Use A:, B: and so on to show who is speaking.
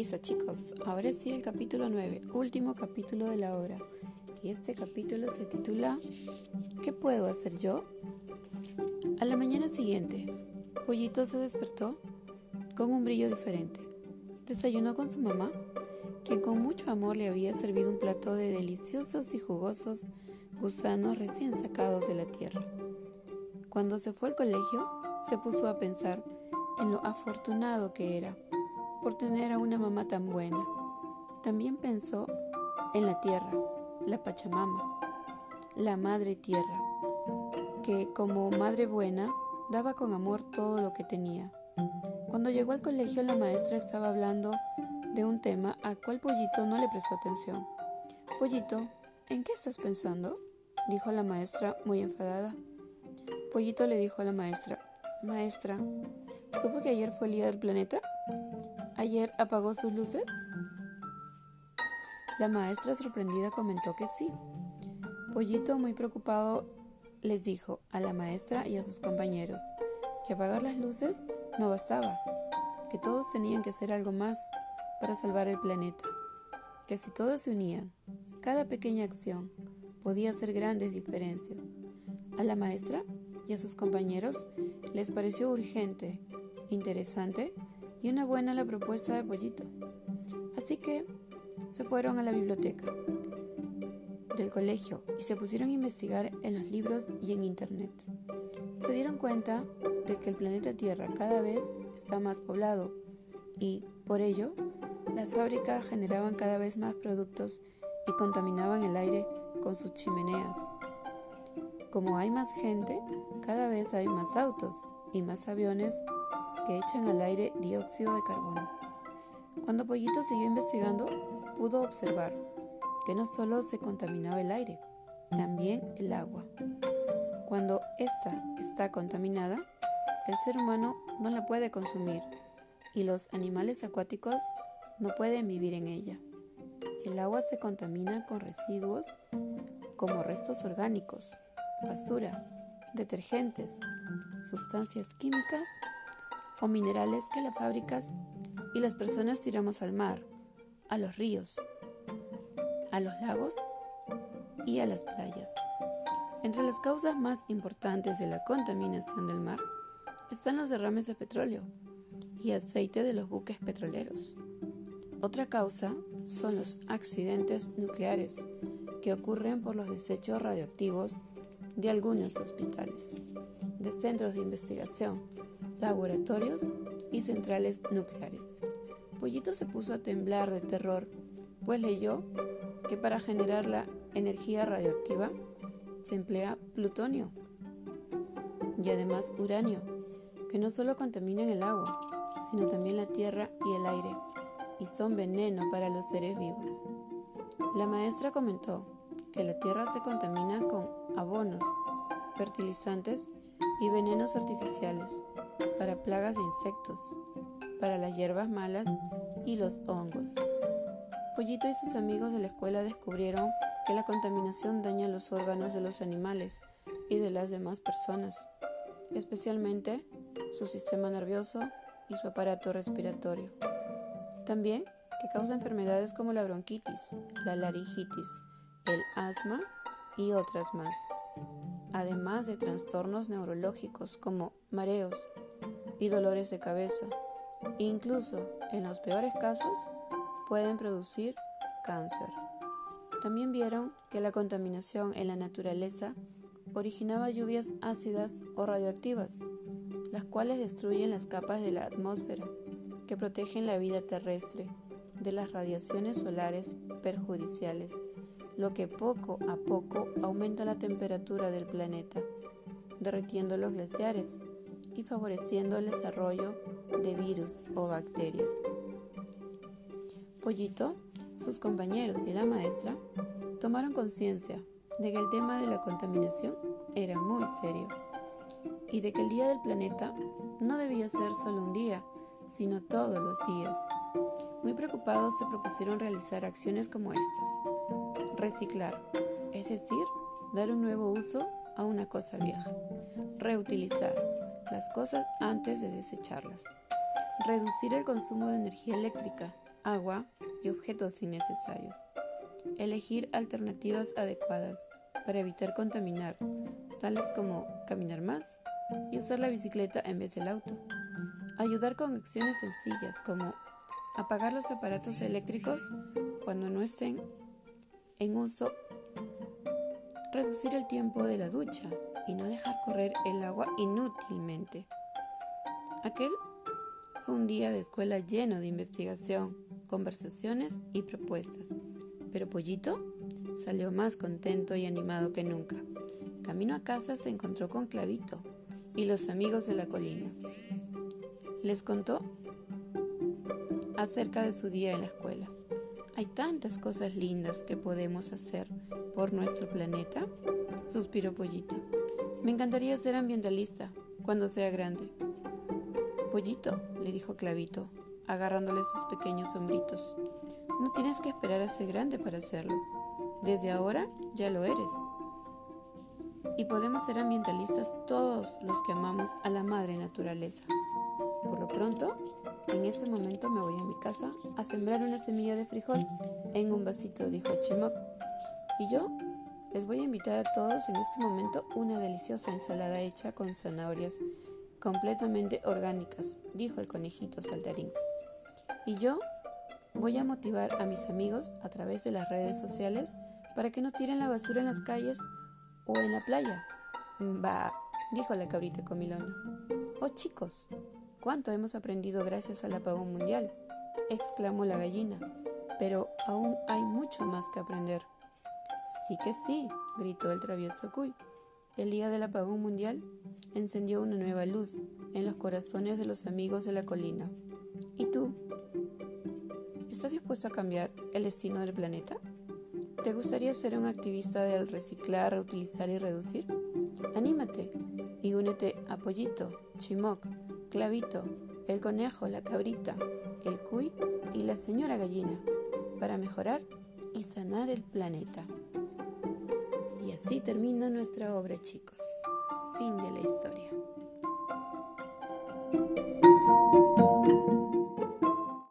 A: Listo chicos, ahora sí el capítulo 9, último capítulo de la obra. Y este capítulo se titula ¿Qué puedo hacer yo? A la mañana siguiente, Pollito se despertó con un brillo diferente. Desayunó con su mamá, quien con mucho amor le había servido un plato de deliciosos y jugosos gusanos recién sacados de la tierra. Cuando se fue al colegio, se puso a pensar en lo afortunado que era por tener a una mamá tan buena. También pensó en la tierra, la Pachamama, la Madre Tierra, que como madre buena daba con amor todo lo que tenía. Cuando llegó al colegio la maestra estaba hablando de un tema al cual Pollito no le prestó atención. Pollito, ¿en qué estás pensando? dijo la maestra muy enfadada. Pollito le dijo a la maestra, Maestra, ¿supo que ayer fue el día del planeta? ¿Ayer apagó sus luces? La maestra sorprendida comentó que sí. Pollito, muy preocupado, les dijo a la maestra y a sus compañeros que apagar las luces no bastaba, que todos tenían que hacer algo más para salvar el planeta, que si todos se unían, cada pequeña acción podía hacer grandes diferencias. A la maestra y a sus compañeros les pareció urgente, interesante y una buena la propuesta de Pollito. Así que se fueron a la biblioteca del colegio y se pusieron a investigar en los libros y en internet. Se dieron cuenta de que el planeta Tierra cada vez está más poblado y, por ello, las fábricas generaban cada vez más productos y contaminaban el aire con sus chimeneas. Como hay más gente, cada vez hay más autos y más aviones que echan al aire dióxido de carbono. Cuando Pollito siguió investigando, pudo observar que no solo se contaminaba el aire, también el agua. Cuando ésta está contaminada, el ser humano no la puede consumir y los animales acuáticos no pueden vivir en ella. El agua se contamina con residuos como restos orgánicos, basura, detergentes, sustancias químicas o minerales que las fábricas y las personas tiramos al mar, a los ríos, a los lagos y a las playas. Entre las causas más importantes de la contaminación del mar están los derrames de petróleo y aceite de los buques petroleros. Otra causa son los accidentes nucleares que ocurren por los desechos radioactivos de algunos hospitales, de centros de investigación, laboratorios y centrales nucleares. Pollito se puso a temblar de terror, pues leyó que para generar la energía radioactiva se emplea plutonio y además uranio, que no solo contaminan el agua, sino también la tierra y el aire, y son veneno para los seres vivos. La maestra comentó que la tierra se contamina con abonos, fertilizantes y venenos artificiales para plagas de insectos, para las hierbas malas y los hongos. Pollito y sus amigos de la escuela descubrieron que la contaminación daña los órganos de los animales y de las demás personas, especialmente su sistema nervioso y su aparato respiratorio. También que causa enfermedades como la bronquitis, la laringitis, el asma y otras más, además de trastornos neurológicos como mareos y dolores de cabeza. Incluso, en los peores casos, pueden producir cáncer. También vieron que la contaminación en la naturaleza originaba lluvias ácidas o radioactivas, las cuales destruyen las capas de la atmósfera que protegen la vida terrestre de las radiaciones solares perjudiciales lo que poco a poco aumenta la temperatura del planeta, derritiendo los glaciares y favoreciendo el desarrollo de virus o bacterias. Pollito, sus compañeros y la maestra tomaron conciencia de que el tema de la contaminación era muy serio y de que el Día del Planeta no debía ser solo un día, sino todos los días. Muy preocupados se propusieron realizar acciones como estas. Reciclar, es decir, dar un nuevo uso a una cosa vieja. Reutilizar las cosas antes de desecharlas. Reducir el consumo de energía eléctrica, agua y objetos innecesarios. Elegir alternativas adecuadas para evitar contaminar, tales como caminar más y usar la bicicleta en vez del auto. Ayudar con acciones sencillas como apagar los aparatos eléctricos cuando no estén en uso, reducir el tiempo de la ducha y no dejar correr el agua inútilmente. Aquel fue un día de escuela lleno de investigación, conversaciones y propuestas, pero Pollito salió más contento y animado que nunca. Camino a casa se encontró con Clavito y los amigos de la colina. Les contó acerca de su día en la escuela. Hay tantas cosas lindas que podemos hacer por nuestro planeta, suspiró Pollito. Me encantaría ser ambientalista cuando sea grande. Pollito, le dijo Clavito, agarrándole sus pequeños hombritos. No tienes que esperar a ser grande para hacerlo. Desde ahora ya lo eres. Y podemos ser ambientalistas todos los que amamos a la madre naturaleza. Por lo pronto, en este momento me voy a mi casa a sembrar una semilla de frijol en un vasito, dijo Chimoc. Y yo les voy a invitar a todos en este momento una deliciosa ensalada hecha con zanahorias completamente orgánicas, dijo el conejito saltarín. Y yo voy a motivar a mis amigos a través de las redes sociales para que no tiren la basura en las calles o en la playa. Va, dijo la cabrita comilona. Oh chicos, cuánto hemos aprendido gracias al apagón mundial, exclamó la gallina, pero aún hay mucho más que aprender. Sí que sí, gritó el travieso Cuy. El día del apagón mundial encendió una nueva luz en los corazones de los amigos de la colina. ¿Y tú? ¿Estás dispuesto a cambiar el destino del planeta? ¿Te gustaría ser un activista del reciclar, reutilizar y reducir? Anímate y únete a Pollito, Chimoc, Clavito, el conejo, la cabrita, el cuy y la señora gallina para mejorar y sanar el planeta. Y así termina nuestra obra, chicos. Fin de la historia.